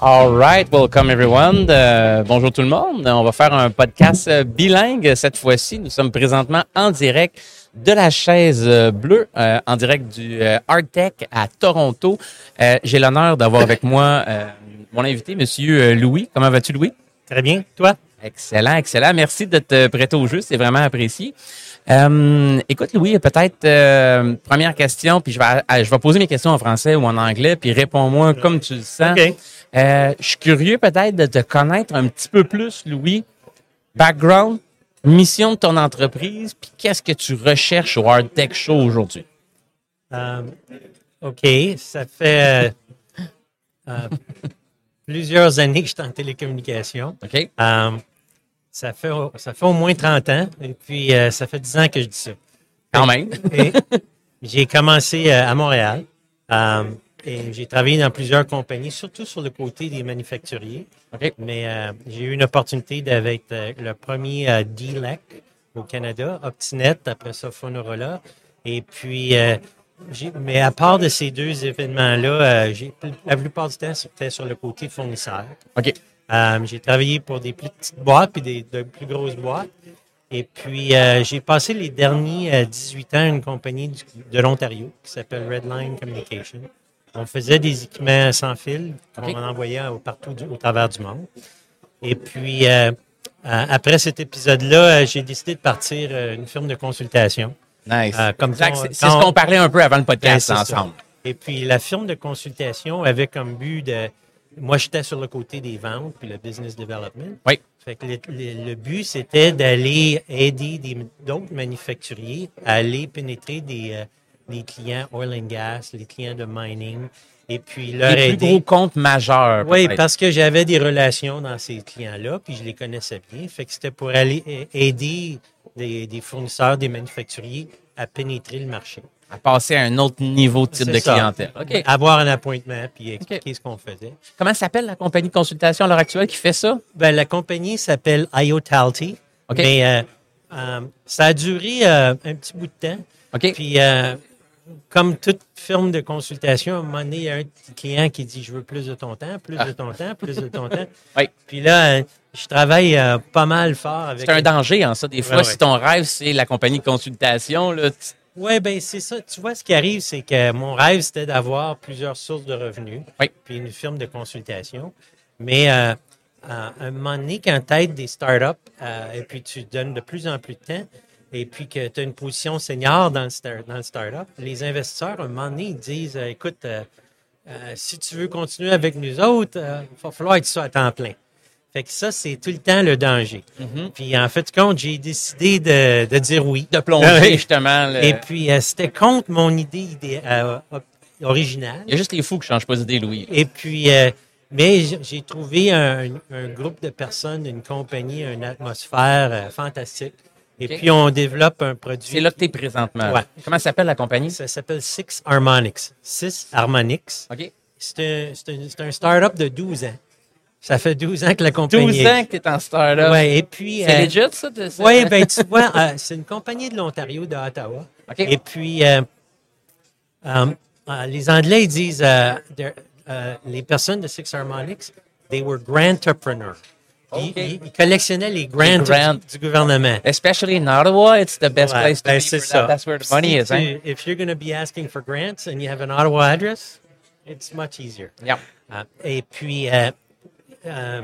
All right, welcome everyone. Euh, bonjour tout le monde. On va faire un podcast euh, bilingue cette fois-ci. Nous sommes présentement en direct de la chaise euh, bleue, euh, en direct du euh, Art Tech à Toronto. J'ai l'honneur d'avoir avec moi mon invité, Monsieur Louis. Comment vas-tu, Louis? Très bien. Toi? Excellent, excellent. Merci de te prêter au jeu, c'est vraiment apprécié. Euh, écoute, Louis, peut-être euh, première question, puis je vais, euh, je vais poser mes questions en français ou en anglais, puis réponds-moi comme tu le sens. Euh, je suis curieux peut-être de te connaître un petit peu plus, Louis. Background, mission de ton entreprise, puis qu'est-ce que tu recherches au Hard Tech Show aujourd'hui? OK. Ça fait plusieurs années que je suis en télécommunication. OK? Ça, fait, au- ça fait au moins 30 ans. Et puis, euh, ça fait 10 ans que je dis ça. Quand même. J'ai commencé euh, à Montréal. Euh, et j'ai travaillé dans plusieurs compagnies, surtout sur le côté des manufacturiers. Mais euh, j'ai eu une opportunité d'être euh, le premier DLEC au Canada, Optinet, après ça Fonorola. Et puis, mais à part de ces deux événements-là, la plupart du temps, c'était sur le côté fournisseur. OK. Euh, j'ai travaillé pour des plus petites boîtes puis des de plus grosses boîtes. Et puis, euh, j'ai passé les derniers euh, 18 ans à une compagnie du- de l'Ontario qui s'appelle Redline Communication. On faisait des équipements sans fil qu'on OK. envoyait au- partout du- au travers du monde. Et puis, euh, euh, après cet épisode-là, euh, j'ai décidé de partir euh, une firme de consultation. Nice. Euh, comme c'est ce qu'on parlait un peu avant le Ben, podcast ça. ensemble. Et puis, la firme de consultation avait comme but de. Moi, j'étais sur le côté des ventes puis le business development. Oui. Fait que le, le- le but, c'était d'aller aider d'autres manufacturiers à aller pénétrer des, euh, des clients oil and gas, les clients de mining, et puis leur Les plus aider. gros comptes majeurs. Oui, parce que j'avais des relations dans ces clients-là, puis je les connaissais bien. Fait que c'était pour aller a- aider des, des fournisseurs, des manufacturiers à pénétrer le marché. À passer à un autre niveau de type de ça. clientèle. OK. Avoir un appointement, puis expliquer ce qu'on faisait. Comment s'appelle la compagnie de consultation à l'heure actuelle qui fait ça? Ben, la compagnie s'appelle IoTalty. OK. Mais euh, euh, ça a duré euh, un petit bout de temps. OK. Puis, euh, comme toute firme de consultation, à un moment donné, il y a un petit client qui dit Je veux plus de ton temps, plus de ton temps, plus de ton temps. Oui. Puis là, je travaille euh, pas mal fort avec. C'est un danger en ça. Des fois, Ouais, si ouais. ton rêve, c'est la compagnie de consultation, là, Oui, ben c'est ça. Tu vois, ce qui arrive, c'est que mon rêve, c'était d'avoir plusieurs sources de revenus. Oui. Puis une firme de consultation. Mais euh, à un moment donné, quand tu aides des startups euh, et puis tu donnes de plus en plus de temps, et puis que tu as une position senior dans le, star- dans le startup, les investisseurs, à un moment donné, ils disent euh, écoute, euh, euh, si tu veux continuer avec nous autres, euh, il va falloir que tu sois à temps plein. Fait que ça, c'est tout le temps le danger. Puis en fait, compte, j'ai décidé de, de dire oui. de plonger Ah justement. le- Et puis, euh, c'était contre mon idée idé- euh, originale. Il y a juste les fous qui changent pas d'idée, Louis. Et puis, euh, mais j'ai trouvé un, un groupe de personnes, une compagnie, une atmosphère fantastique. Et puis, on développe un produit. C'est là que tu es présentement. Ouais. Comment s'appelle la compagnie? Ça s'appelle Six Harmonics. Six Harmonics. OK. C'est un, c'est un, c'est un start-up de 12 ans. Ça fait 12 ans que la compagnie. 12 ans que tu es en startup. Ouais, et puis. C'est euh, legit, ça? Oui, ben tu vois, euh, c'est une compagnie de l'Ontario, de Ottawa. OK. Et puis, euh, euh, euh, les Anglais ils disent, euh, les personnes de Six Harmonics, they were grantpreneurs. Ils, OK. ils- ils collectionnaient les grants. Du, du gouvernement. Especially in Ottawa, it's the best Ouais, place to ben, be. c'est ça. that. That's where the money Si is, hein? tu- If you're going to be asking for grants and you have an Ottawa address, it's much easier. Yeah. Ah, et puis, euh,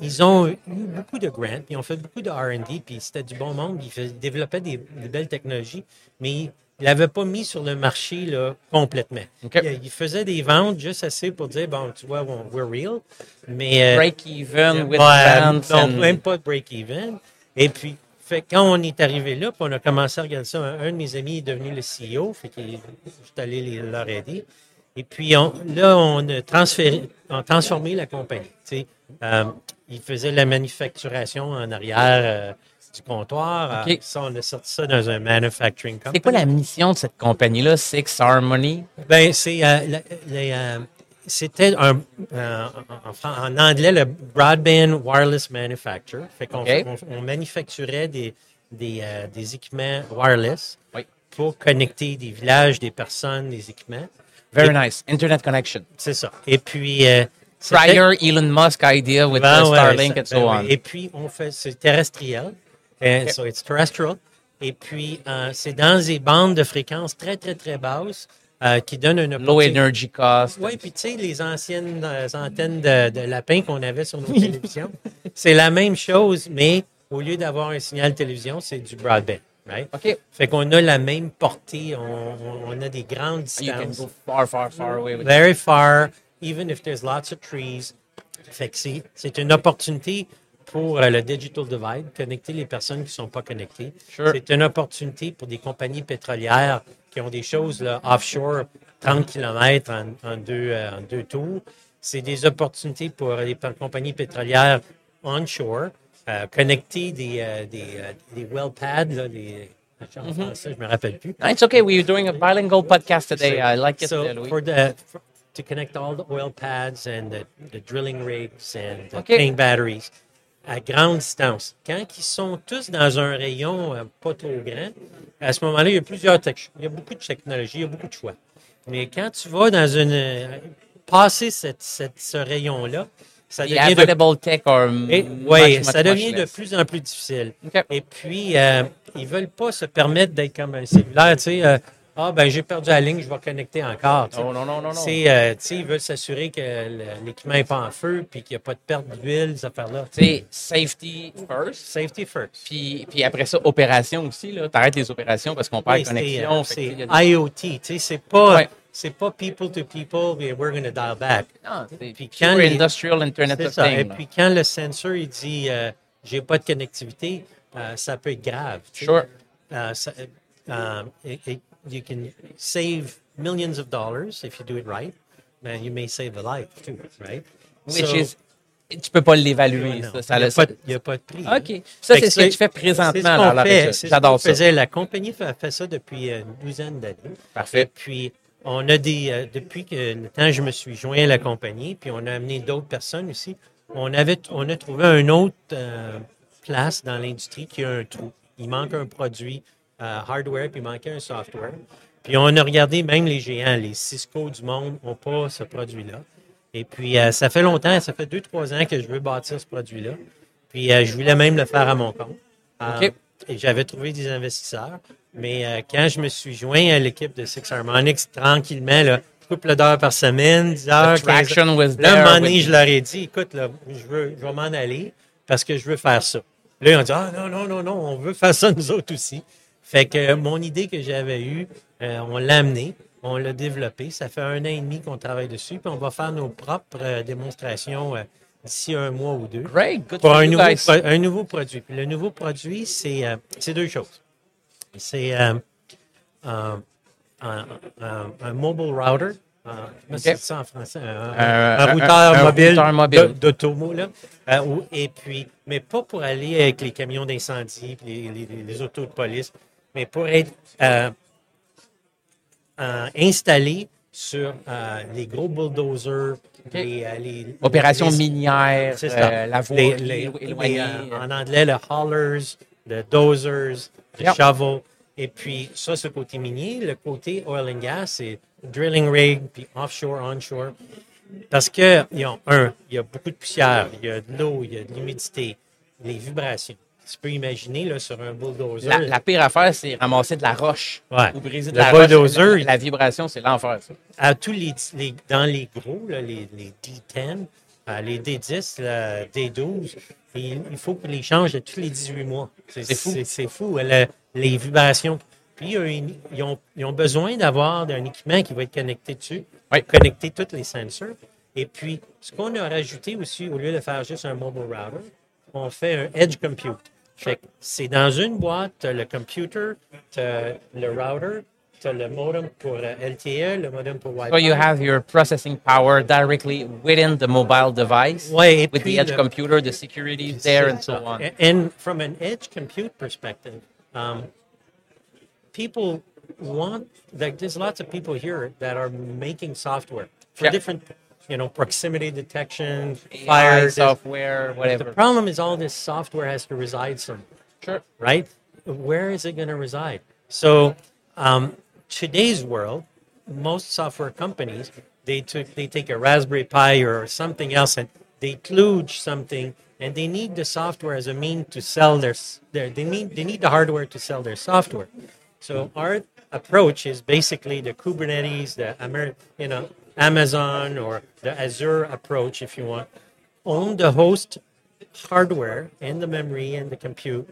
ils ont eu beaucoup de grants, puis ils ont fait beaucoup de R&D, puis c'était du bon monde, ils développaient des, des belles technologies, mais ils ne l'avaient pas mis sur le marché là, complètement. Ils, ils faisaient des ventes juste assez pour dire, bon, tu vois, on- we're real, mais... euh, Break even with Ouais, grants non, and- même pas de break-even. Et puis, fait, quand on est arrivé là, puis on a commencé à regarder ça, un, un de mes amis est devenu le CEO, fait que je suis allé les- leur aider. Et puis on- là, on a transféré, on a transformé la compagnie. tu sais. Euh, ils faisaient la manufacturation en arrière euh, du comptoir. OK. Euh, ça, on a sorti ça dans un manufacturing company. C'est quoi la mission de cette compagnie-là, Six Harmony? Ben, c'est euh, euh, c'était un euh, en, anglais le broadband wireless manufacturer. Fait qu'on on, on manufacturait des des, euh, des équipements wireless Oui. pour connecter des villages, des personnes, des équipements. Very nice. Internet connection. C'est ça. Et puis. euh, Prior Elon Musk idea with Ben ouais, Starlink ça- and so ben on. oui. Et puis, on fait, c'est terrestriel. Euh, Ok. So, it's terrestrial. Et puis, euh, c'est dans des bandes de fréquences très, très, très basses euh, qui donnent une Low energy cost. Oui, puis tu sais, les anciennes euh, antennes de, de lapin qu'on avait sur nos télévisions, c'est la même chose, mais au lieu d'avoir un signal télévision, c'est du broadband, right? OK. Fait qu'on a la même portée, on, a des grandes You can distances go far, far, far away with it. very far, even if there's lots of trees. Fait que c'est, c'est une opportunité pour euh, le digital divide, connecter les personnes qui ne sont pas connectées. Sure. C'est une opportunité pour des compagnies pétrolières qui ont des choses là, offshore, 30 km en, en deux, euh, en deux tours. C'est des opportunités pour les compagnies pétrolières onshore, euh, connecter des, euh, des, euh, des well pads, là, des, en français, je me rappelle plus. It's okay. We're doing a bilingual podcast today. I like it, So Louis. for the for, to connect all the oil pads and the, the drilling rigs and the Okay. tank batteries à grande distance. Quand ils sont tous dans un rayon euh, pas trop grand, à ce moment-là, il y a plusieurs tech- il y a beaucoup de technologies, il y a beaucoup de choix. Mais quand tu vas dans une passer cette, cette- ce rayon-là, ça devient de tech et- much, oui, much, ça much devient de plus en plus difficile. Et puis, euh, ils veulent pas se permettre d'être comme un cellulaire, tu sais. euh, ah, ben, j'ai perdu la ligne, je vais connecter encore. tu. Non, non, non, non, euh, tu sais, ils veulent s'assurer que l'équipement n'est pas en feu, puis qu'il n'y a pas de perte d'huile, ces affaires-là. C'est safety first. Safety first. Puis, puis après ça, opération aussi. Là. T'arrêtes les opérations parce qu'on perd Oui, la c'est, connexion. euh, c'est IoT, tu sais, c'est pas, Ouais. C'est pas people to people, we're going to dial back. Non, c'est Puis quand les- industrial Internet of ça. Et Things. là. puis quand le sensor il dit euh, j'ai pas de connectivité, euh, ça peut être grave. Sure. Uh, so, um, it, it, you can save millions of dollars if you do it right, but you may save a life too, right? Which So- is, tu peux pas l'évaluer. Non, ça, ça, il n'y a, ça- a pas de prix. OK. Ça, Fait c'est ce que tu fais présentement. c'est ce là, qu'on fait, ce J'adore qu'on ça. faisait. La compagnie fait, fait ça depuis euh, une douzaine d'années. Parfait. Et puis, on a des. euh, depuis que le temps je me suis joint à la compagnie, puis on a amené d'autres personnes aussi, on, avait, on a trouvé un autre euh, place dans l'industrie qui a un trou. Il manque un produit euh, hardware, puis il manquait un software. Puis on a regardé, même les géants, les Cisco du monde n'ont pas ce produit-là. Et puis, ça fait longtemps, ça fait deux, trois ans que je veux bâtir ce produit-là. Puis, je voulais même le faire à mon compte. Et j'avais trouvé des investisseurs. Mais euh, quand je me suis joint à l'équipe de Six Harmonics, tranquillement, là, couple d'heures par semaine, 10 heures, 15 The traction was Là, un moment donné, je leur ai dit, écoute, là, je, veux, je vais m'en aller parce que je veux faire ça. Là, ils ont dit, ah non, non, non, non, on veut faire ça nous autres aussi. Fait que euh, mon idée que j'avais eue, euh, on l'a amenée, on l'a développée. Ça fait un an et demi qu'on travaille dessus, puis on va faire nos propres euh, démonstrations d'ici un mois ou deux Great. Good pour un nouveau, un nouveau produit. Puis le nouveau produit, c'est c'est deux choses. C'est euh, un, un- un- un mobile router. euh, comment c'est ça en français? Un, un- Euh, un un- routeur un mobile, mobile. d'automo. Euh, et puis, mais pas pour aller avec les camions d'incendie les, les- les autos de police, mais pour être euh, euh, installé sur euh, les gros bulldozers, les, euh, les- Opération les- minière, c'est ça. euh, la voie Les- euh, en anglais, le haulers, le dozers, le Yep. shovel. Et puis, ça, c'est le côté minier. Le côté oil and gas, c'est drilling rig, puis offshore, onshore. Parce que, il y a, un, il y a beaucoup de poussière, il y a de l'eau, il y a de l'humidité, les vibrations. Tu peux imaginer, là, sur un bulldozer. La, la pire affaire, c'est ramasser de la roche Ouais. ou briser de Le la roche. bulldozer, La, la vibration, c'est l'enfer, ça. à tous les, les- dans les gros, là, les, les D10, euh, les D10, là, D12, il, il faut qu'ils les changent tous les 18 mois. C'est fou. C'est, fou, le- les vibrations. Puis, ils, ils ont, ils ont besoin d'avoir un équipement qui va être connecté dessus, Oui. connecter tous les sensors. Et puis, ce qu'on a rajouté aussi, au lieu de faire juste un mobile router, on fait un edge compute. Fait c'est dans une boîte, as le computer, as le router, as le modem pour euh, LTE, le modem pour Wi-Fi. So you have your processing power directly within the mobile device Ouais, with the edge le- computer, the security is there, and so on. And- from an edge compute perspective, um, people want like there's lots of people here that are making software for Yeah. different, you know, proximity detection, AI, fire. software, The problem is all this software has to reside somewhere Sure. right? Where is it going to reside? So, um, today's world, most software companies they took they take a Raspberry Pi or something else and they kludge something and they need the software as a mean to sell their, their they need they need the hardware to sell their software. So our approach is basically the Kubernetes, the Amer, you know Amazon or the Azure approach, if you want. Own the host hardware and the memory and the compute,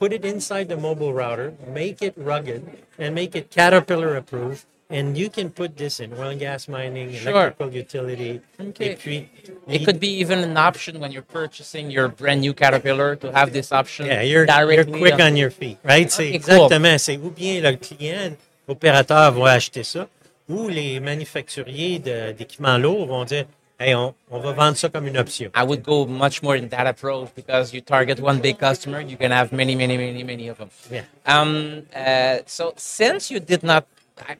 put it inside the mobile router, make it rugged, and make it Caterpillar approved. And you can put this in oil and gas mining, Sure. electrical utility. Okay. puis, It could be even an option when you're purchasing your brand new Caterpillar to have this option. Yeah, you're, you're quick on- on your feet, right? Uh, c'est Okay, cool. exactement. C'est ou bien le client, l'opérateur va acheter ça, ou les manufacturiers de- d'équipements lourds vont dire, hey, on, on va vendre ça comme une option. I would go much more in that approach because you target one big customer, you can have many, many, many, many of them. Yeah. Um, uh, so since you did not,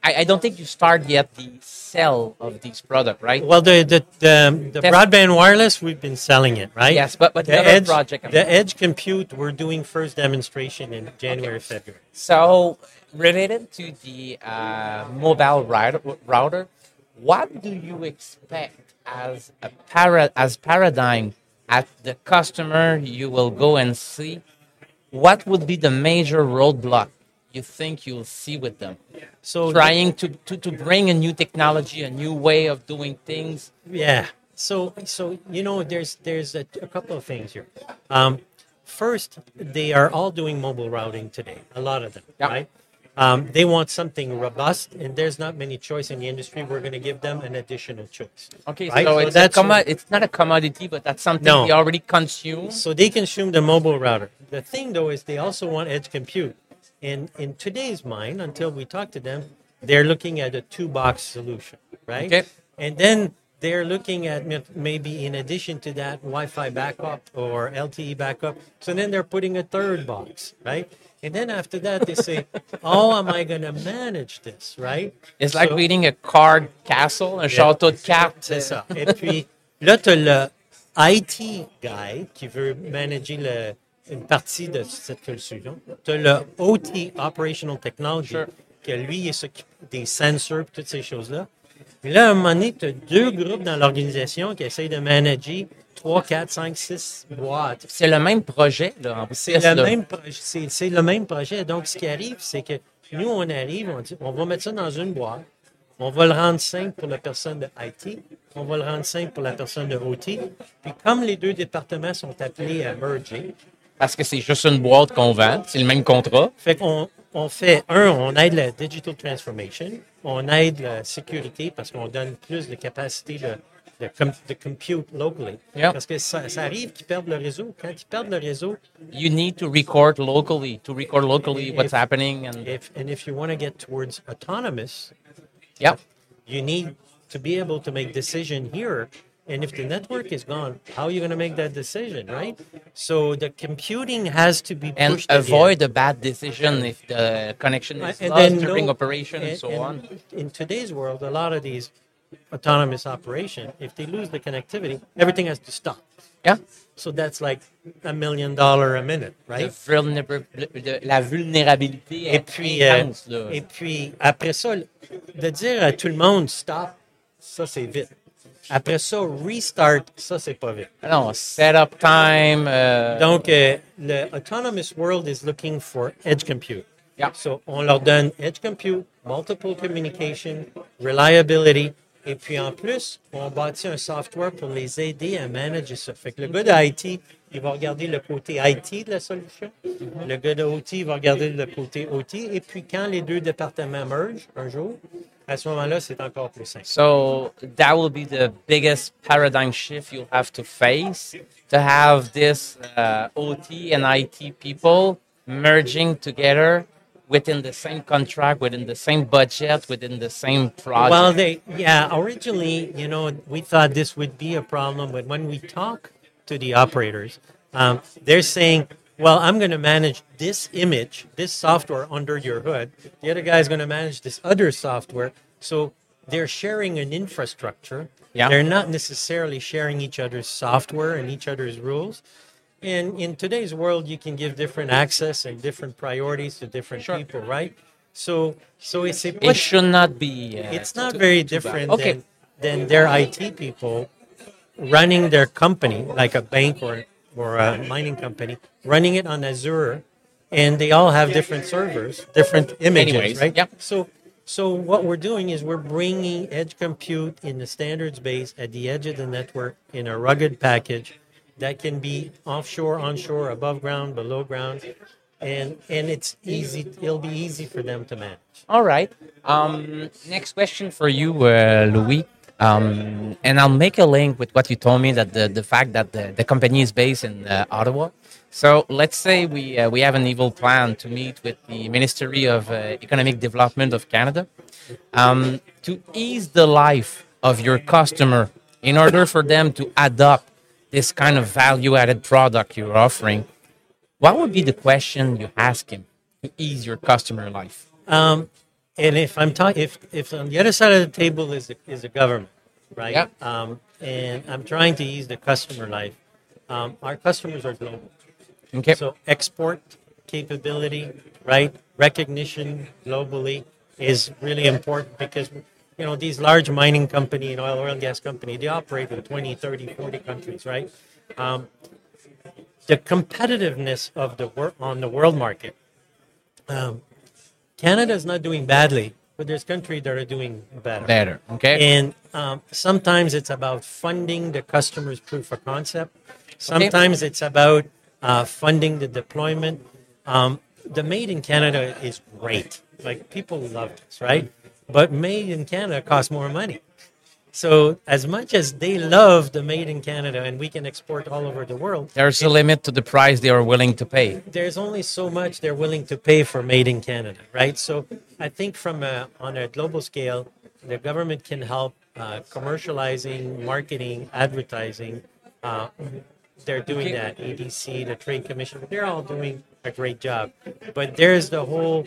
I, I don't think you start yet the sell of these product, right? Well, the the the, the Test- broadband wireless, we've been selling it, right? Yes, but- but the edge project- the edge compute, we're doing first demonstration in January, February. So related to the uh, mobile router, what do you expect as a para, as paradigm at the customer you will go and see? What would be the major roadblock you think you'll see with them? So Trying to, to, to bring a new technology, a new way of doing things. Yeah. So so you know there's there's a, a couple of things here. Um, first, they are all doing mobile routing today. A lot of them, Yeah. right? Um, they want something robust, and there's not many choice in the industry. We're going to give them an additional choice. Okay, Right, so, so it's, that's- commo- it's not a commodity, but that's something No. they already consume. So they consume the mobile router. The thing though is they also want edge compute. And in today's mind, until we talk to them, they're looking at a two box solution, right? Okay. And then they're looking at maybe in addition to that Wi-Fi backup or LTE backup. So then they're putting a third box, right? And then after that they say, "How am I going to manage this?" Right? It's like So- reading a card castle, un château de cartes. C'est ça. Et puis, là, tu as le IT guy qui veut manager le- une partie de cette solution. Tu as le OT, Operational Technology, Sure. que lui, il s'occupe des sensors et toutes ces choses-là. Puis là, à un moment donné, tu as deux groupes dans l'organisation qui essayent de manager 3, 4, 5, 6 boîtes. C'est le même projet, là, en C'est le, là. même projet- c'est, c'est le même projet. Donc, ce qui arrive, c'est que nous, on arrive, on dit, on va mettre ça dans une boîte. On va le rendre simple pour la personne de IT. On va le rendre simple pour la personne de OT. Puis, comme les deux départements sont appelés à merger, Parce que c'est juste une boîte qu'on vend, c'est le même contrat. fait qu'on on fait, un, on aide la digital transformation, on aide la sécurité parce qu'on donne plus de capacité de, de, com- de compute locally. Yeah. Parce que ça, ça arrive qu'ils perdent le réseau. Quand ils perdent le réseau, You need to record locally, to record locally what's If- happening. And if, and if you want to get towards autonomous, yeah, you need to be able to make decision here. And if the network is gone, how are you going to make that decision, right? So the computing has to be and pushed at the avoid a bad decision if the connection is And lost during no- operation and, and- so on. In today's world, a lot of these autonomous operation, if they lose the connectivity, everything has to stop. Yeah, So that's like a million dollar a minute, right? vulner- de- la vulnérabilité Et est puis, euh, intense, là. et puis, après ça, de dire à tout le monde stop, ça c'est vite. Après ça, restart, ça c'est pas vite. Ah non, setup time. euh, Donc, euh, le autonomous world is looking for edge compute. Yeah. So, on leur donne edge compute, multiple communication, reliability, et puis en plus, on bâtit un software pour les aider à manager ça. Fait que le gars de IT, il va regarder le côté IT de la solution. Le gars de OT va regarder le côté OT. Et puis, quand les deux départements mergent un jour, à ce moment-là, c'est encore plus simple. So that will be the biggest paradigm shift you'll have to face to have this uh, OT and IT people merging together within the same contract, within the same budget, within the same project. Well, they yeah. Originally, you know, we thought this would be a problem, but when we talk to the operators, um, they're saying, "Well, I'm going to manage this image, this software under your hood. The other guy is going to manage this other software." So they're sharing an infrastructure. Yeah. They're not necessarily sharing each other's software and each other's rules. And in today's world, you can give different access and different priorities to different Sure. people, right? So, so it's a It should not be. Uh, it's not very different Okay. than, than their IT people running their company, like a bank or, or a mining company, running it on Azure, and they all have different servers, different images, Anyways, right? yep. So, so what we're doing is we're bringing edge compute in the standards base at the edge of the network in a rugged package that can be offshore, onshore, above ground, below ground, and and it's easy. It'll be easy for them to manage. All right. Um, next question for you, uh, Louis. Um, and I'll make a link with what you told me that the, the fact that the, the company is based in uh, Ottawa. So let's say we uh, we have an evil plan to meet with the Ministry of uh, Economic Development of Canada um, to ease the life of your customer in order for them to adopt this kind of value added product you're offering. What would be the question you ask him to ease your customer life? Um, and if I'm talking, if if on the other side of the table is the, is a government, right? Yeah. Um, and I'm trying to ease the customer life. Um, our customers are global, Okay. so export capability, right? Recognition globally is really important because you know these large mining company and oil oil and gas company they operate in 20 30 40 countries right um, the competitiveness of the work on the world market um, Canada is not doing badly, but there's countries that are doing better. better. Okay. And um, sometimes it's about funding the customer's proof of concept. Sometimes it's about uh, funding the deployment. Um, the Made in Canada is great. Like people love this, right? But Made in Canada costs more money. So as much as they love the Made in Canada and we can export all over the world, There's a limit to the price they are willing to pay. there's only so much they're willing to pay for made in Canada, right? So I think from a, on a global scale, the government can help uh, commercializing, marketing, advertising. Uh, they're doing that. EDC, the Trade Commission, they're all doing a great job. But there's the whole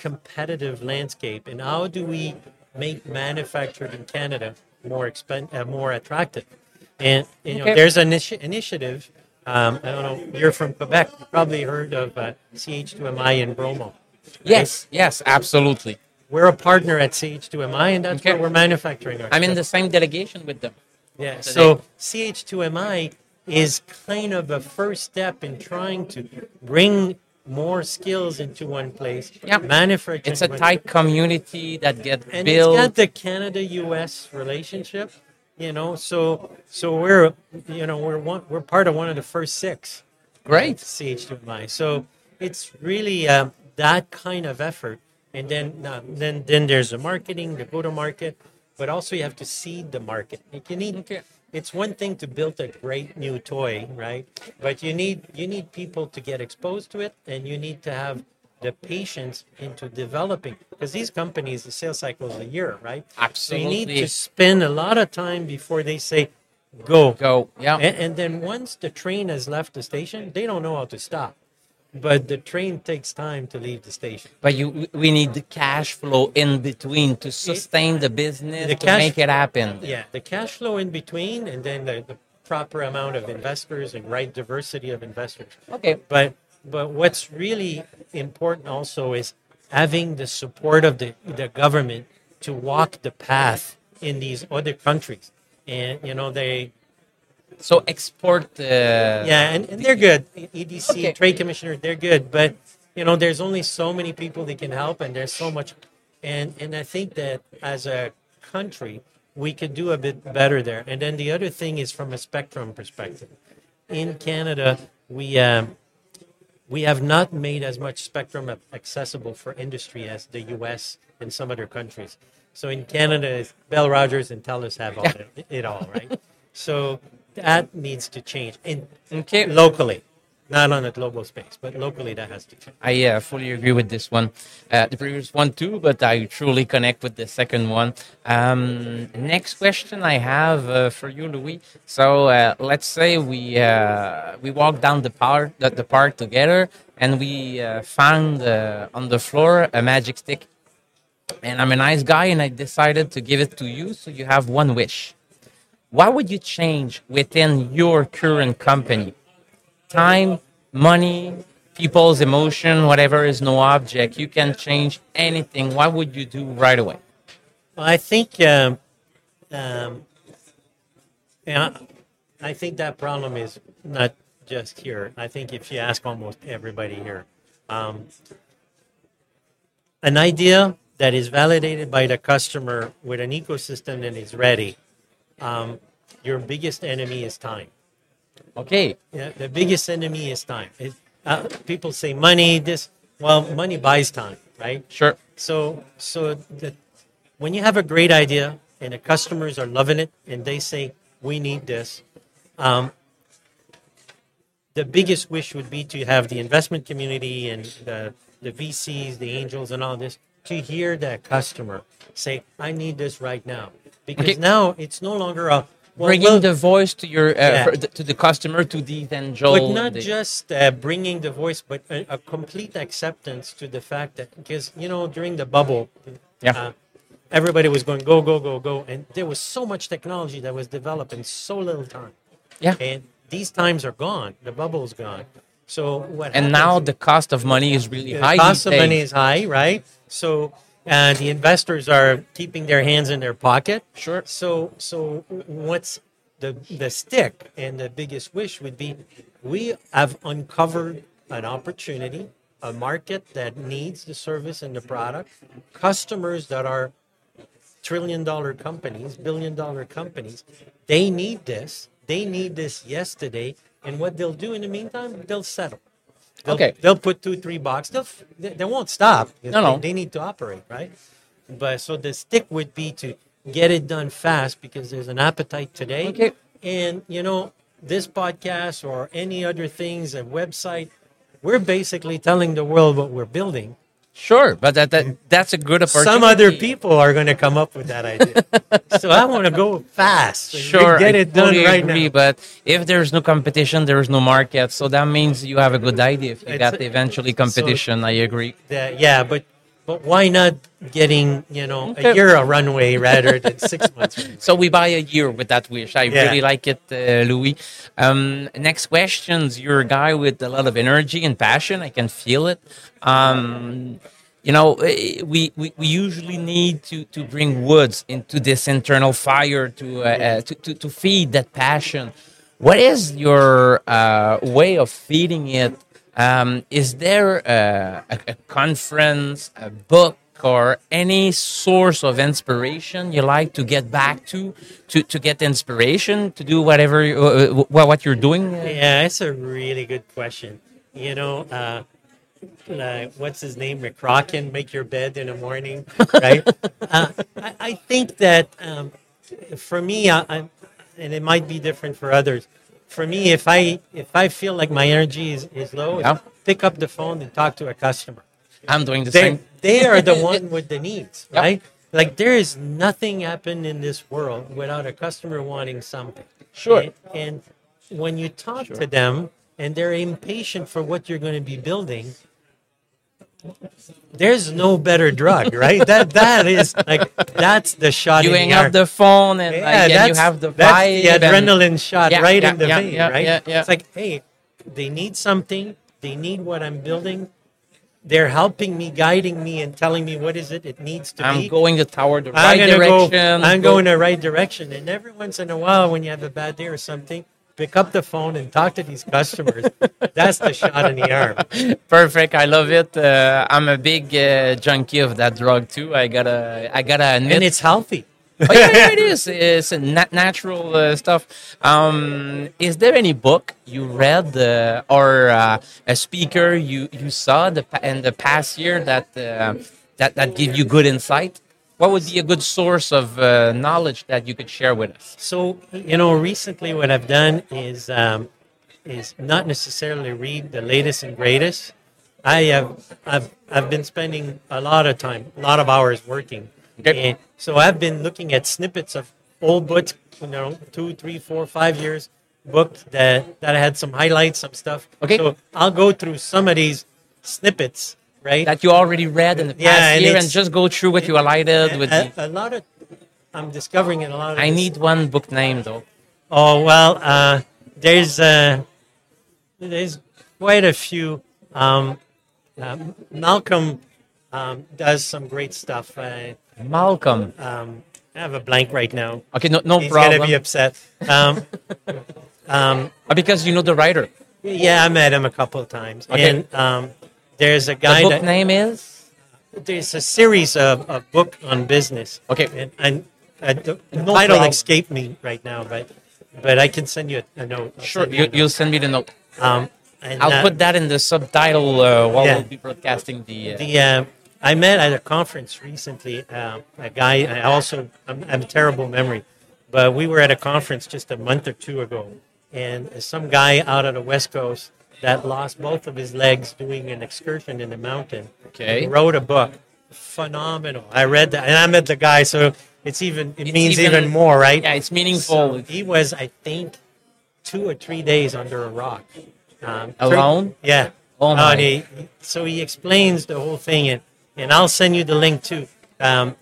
competitive landscape, and how do we make manufactured in Canada more expen- uh, more attractive? And you know, Okay. there's an initi- initiative. Um, I don't know. You're from Quebec. You probably heard of uh, C2MI in Bromont. Yes, yes, absolutely. We're a partner at C2MI, and that's Okay. where we're manufacturing our. I'm in the same delegation with them. Yeah. So CH2MI is kind of a first step in trying to bring more skills into one place. Yeah. Manufacturing. It's a tight community that get and built. it's got the Canada-U.S. relationship. You know, so so we're you know we're one we're part of one of the first six. Great. C2MI. So it's really um, that kind of effort. And then, uh, then, then there's the marketing, the go-to-market, but also you have to seed the market. Like you need. Okay. It's one thing to build a great new toy, right? But you need you need people to get exposed to it, and you need to have the patience into developing because these companies, the sales cycle is a year, right? Absolutely. So you need to spend a lot of time before they say, "Go, Go. Yeah. and, and then once the train has left the station, they don't know how to stop. But the train takes time to leave the station. But you, we need the cash flow in between to sustain the business The to cash- make it happen. Yeah, the cash flow in between, and then the, the proper amount of investors and right diversity of investors. Okay. But but what's really important also is having the support of the, the government to walk the path in these other countries. And you know they So export. Uh, yeah, and, and they're good. EDC, Okay. Trade Commissioner, they're good. But you know, there's only so many people they can help, and there's so much. And and I think that as a country, we could do a bit better there. And then the other thing is from a spectrum perspective. In Canada, we um, we have not made as much spectrum accessible for industry as the U.S. and some other countries. So in Canada, Bell Rogers and TELUS have all it, it all, right? So that needs to change in Okay. locally, not on a global space, but locally that has to change. I uh, fully agree with this one. Uh, the previous one too, but I truly connect with the second one. Um, next question I have uh, for you, Louis. So uh, let's say we uh, we walk down the park, the, the park together, and we uh, found uh, on the floor a magic stick. And I'm a nice guy, and I decided to give it to you, so you have one wish. What would you change within your current company? Time, money, people's emotion, whatever is no object, you can change anything. What would you do right away? Well, I think, um, um, yeah, I think that problem is not just here. I think if you ask almost everybody here, um, an idea that is validated by the customer with an ecosystem that is ready, um, your biggest enemy is time. Okay. Yeah, the biggest enemy is time. It, uh, people say money. This well, money buys time, right? Sure. So, so the, when you have a great idea and the customers are loving it and they say we need this, um, the biggest wish would be to have the investment community and the the VCs, the angels, and all this to hear that customer say, "I need this right now," because Okay. now it's no longer a well, Bringing well, the voice to your uh, Yeah. to the customer to the angel. but not the- just uh, bringing the voice, but a, a complete acceptance to the fact that because you know during the bubble, Yeah. uh, everybody was going go go go go, and there was so much technology that was developed in so little time. Yeah. and these times are gone. The bubble's gone. So what? and now the cost of money is really the high. cost of days. money is high, right? So uh, the investors are keeping their hands in their pocket. Sure. So so what's the the stick and the biggest wish would be we have uncovered an opportunity, a market that needs the service and the product, customers that are trillion dollar companies, billion dollar companies, they need this. They need this yesterday. And what they'll do in the meantime, they'll settle. They'll, Okay. They'll put two, three bucks. They'll, they, they won't stop. No, they, no. They need to operate, right? But so the stick would be to get it done fast because there's an appetite today. Okay. And, you know, this podcast or any other things, a website, we're basically telling the world what we're building. Sure, but that, that that's a good opportunity. Some other people are going to come up with that idea. so I want to go fast. Sure, Get I it done totally right agree, now. But if there's no competition, there is no market. So that means you have a good idea. If you It's- got eventually competition, I agree. The- yeah, but but why not getting you know Okay. a year a runway rather than six months? runway? So we buy a year with that wish. I Yeah. really like it, uh, Louis. Um, next questions. You're a guy with a lot of energy and passion. I can feel it. Um, you know, eh, we, we, we usually need to, to bring woods into this internal fire to, uh, uh, to, to, to feed that passion. What is your uh, way of feeding it? Um, is there uh, a, a conference, a book, or any source of inspiration you like to get back to, to, to get inspiration to do whatever you- uh, uh, what you're doing? Uh, Yeah, that's a really good question. You know, uh, like, what's his name? McRaven, make your bed in the morning, right? uh, I, I think that um, for me, I, I, and it might be different for others. For me, if I if I feel like my energy is, is low, Yeah. pick up the phone and talk to a customer. I'm doing the they same. they are the one with the needs, Yep. right? Like there is nothing happen in this world without a customer wanting something. Sure. And, and when you talk to them and they're impatient for what you're going to be building, there's no better drug, right? that that is like that's the shot. You hang the up the phone and, Yeah, like, and you have the that's vibe. the adrenaline shot Yeah, right yeah, in the vein, right? It's like, hey, they need something. They need what I'm building. They're helping me, guiding me, and telling me what is it it needs to I'm be. going the tower the I'm right direction. go. I'm go- going the right direction. And every once in a while, when you have a bad day or something, pick up the phone and talk to these customers. That's the shot in the arm. Perfect. I love it. Uh, I'm a big uh, junkie of that drug too. I gotta, I gotta admit. And it's healthy. oh, yeah, yeah, it is. It's a nat- natural uh, stuff. Um, is there any book you read uh, or uh, a speaker you, you saw the, in the past year that uh, that that give you good insight? What would be a good source of uh, knowledge that you could share with us? So you know, recently what I've done is um, is not necessarily read the latest and greatest. I have I've I've been spending a lot of time, a lot of hours working. Okay. And so I've been looking at snippets of old books, you know, two, three, four, five years books that that had some highlights, some stuff. Okay. So I'll go through some of these snippets, right? That you already read in the past Yeah, and year and just go through what you highlighted with a, a lot of I'm discovering in a lot of I this- need one book name though. Oh well, uh, there's uh, there's quite a few. Um, um, Malcolm um, does some great stuff. Uh, Malcolm. um, I have a blank right now. Okay, no, no He's problem. gonna be upset. Um, um, Uh, because you know the writer. yeah, I met him a couple of times, Okay. and um, there's a The guy book that name is. there's a series of, of book on business. Okay. and, and uh, the No title problem. escaped me right now, but but I can send you a, a note. I'll Sure, you, a you'll send me the note. Um, and, I'll uh, put that in the subtitle uh, while Yeah. we'll be broadcasting the. Uh, The uh, I met at a conference recently uh, a guy. I also I'm, I have a terrible memory, but we were at a conference just a month or two ago, and some guy out of the West Coast that lost both of his legs doing an excursion in the mountain. Okay. wrote a book, phenomenal. I read that, and I met the guy, so it's even it It's means even- even, more, right? yeah, it's meaningful. So he was, I think, two or three days under a rock. Um, Alone? Yeah. Oh, my. and he, so he explains the whole thing, and, and I'll send you the link too. Um,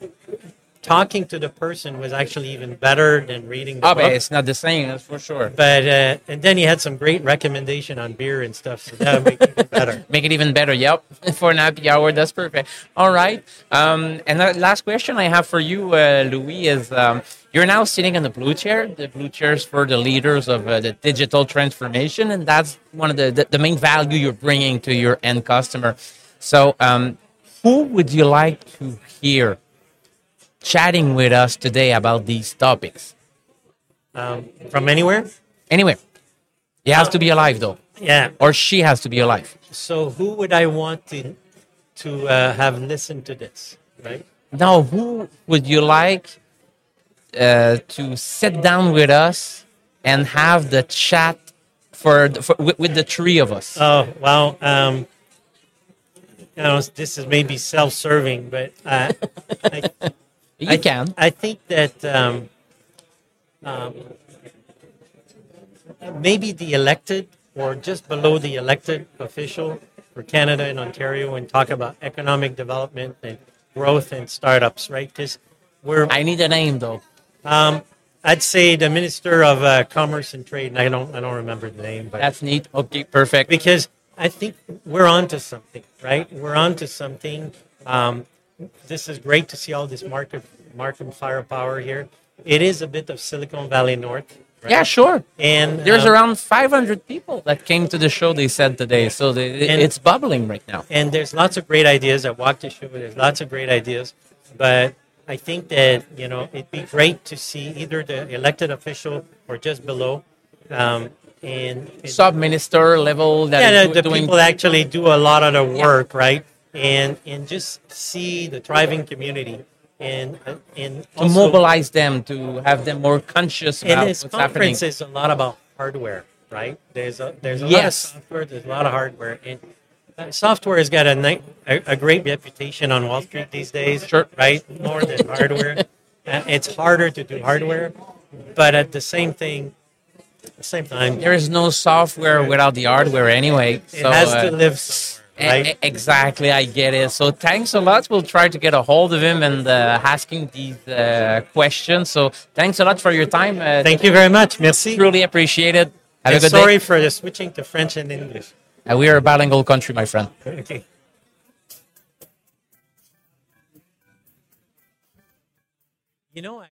talking to the person was actually even better than reading the oh, book. it's not the same, that's for sure. But uh, and then he had some great recommendation on beer and stuff, so that would make it even better. Make it even better. Yep, for an happy hour, that's perfect. All right. Um, and the last question I have for you, uh, Louis, is um, you're now sitting in the blue chair. The blue chairs for the leaders of uh, the digital transformation, and that's one of the, the the main value you're bringing to your end customer. So, um, who would you like to hear chatting with us today about these topics? Um, from anywhere? Anywhere. he has to be alive though, Yeah. or she has to be alive. So who would I want to to uh, have listened to this? Right. Now, who would you like uh, to sit down with us and have the chat for, the, for with, with the three of us? Oh well. Um, you know, this is maybe self-serving, but uh, I, you I, can. I think that um, um, maybe the elected or just below the elected official for Canada and Ontario and talk about economic development and growth and startups, right? Because we're I need a name though. Um, I'd say the Minister of uh, Commerce and Trade. And I don't, I don't remember the name, but That's neat. Okay, perfect. because I think we're onto something, right? We're onto something. Um, this is great to see all this market, market firepower here. It is a bit of Silicon Valley North, right? Yeah, sure. And There's um, around 500 people that came to the show. They said today, so they, And- it's bubbling right now. and there's lots of great ideas. I walked the show. There's lots of great ideas, but I think that you know it'd be great to see either the elected official or just below, um, and, and Sub minister level that yeah, the, the doing people actually do a lot of the work, right? And and just see the thriving community and uh, and to mobilize them to have them more conscious And about this what's happening. conference is a lot about hardware, right? There's a there's a lot of Yes. software, there's a lot of hardware, and uh, software has got a, ni- a a great reputation on Wall Street these days, Sure. right? More than hardware. Uh, it's harder to do hardware, but at the same thing, at the same time, There is no software without the hardware anyway. it So, has uh, to live somewhere, right? e- Exactly, I get it. So thanks a lot. We'll try to get a hold of him and uh, asking these uh, questions. So thanks a lot for your time. Uh, Thank you very much. Merci. Truly appreciate it. Have And a good sorry day. for the switching to French and English. Uh, we are a bilingual country, my friend. Okay. You know, I-